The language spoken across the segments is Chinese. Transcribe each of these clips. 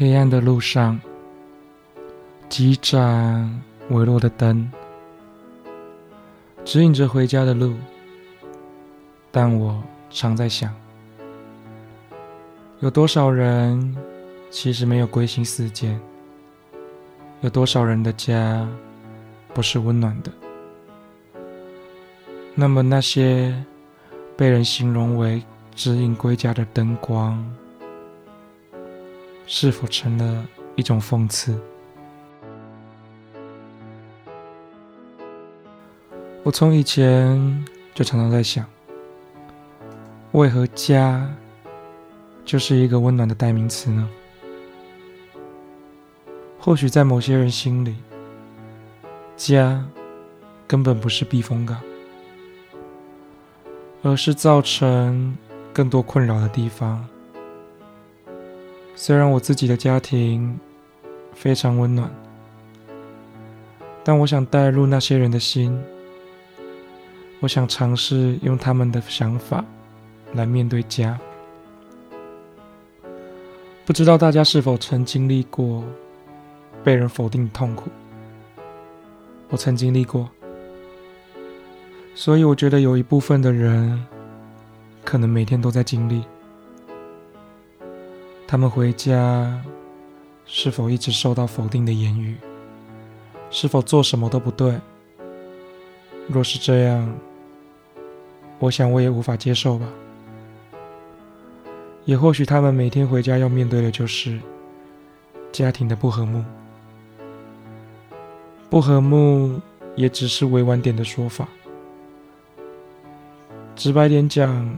黑暗的路上，几盏微弱的灯，指引着回家的路。但我常在想，有多少人其实没有归心似箭？有多少人的家不是温暖的？那么那些被人形容为指引归家的灯光，是否成了一种讽刺？我从以前就常常在想，为何家就是一个温暖的代名词呢？或许在某些人心里，家根本不是避风港。而是造成更多困扰的地方。虽然我自己的家庭非常温暖，但我想带入那些人的心，我想尝试用他们的想法来面对家。不知道大家是否曾经历过被人否定的痛苦？我曾经历过。所以我觉得有一部分的人，可能每天都在经历。他们回家，是否一直受到否定的言语？是否做什么都不对？若是这样，我想我也无法接受吧。也或许他们每天回家要面对的就是家庭的不和睦。不和睦也只是委婉点的说法。直白点讲，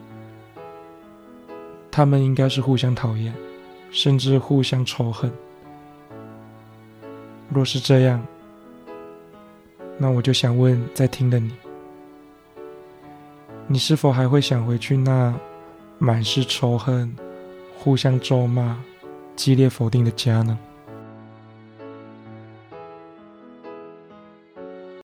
他们应该是互相讨厌，甚至互相仇恨。若是这样，那我就想问在听的你：你是否还会想回去那满是仇恨、互相咒骂、激烈否定的家呢？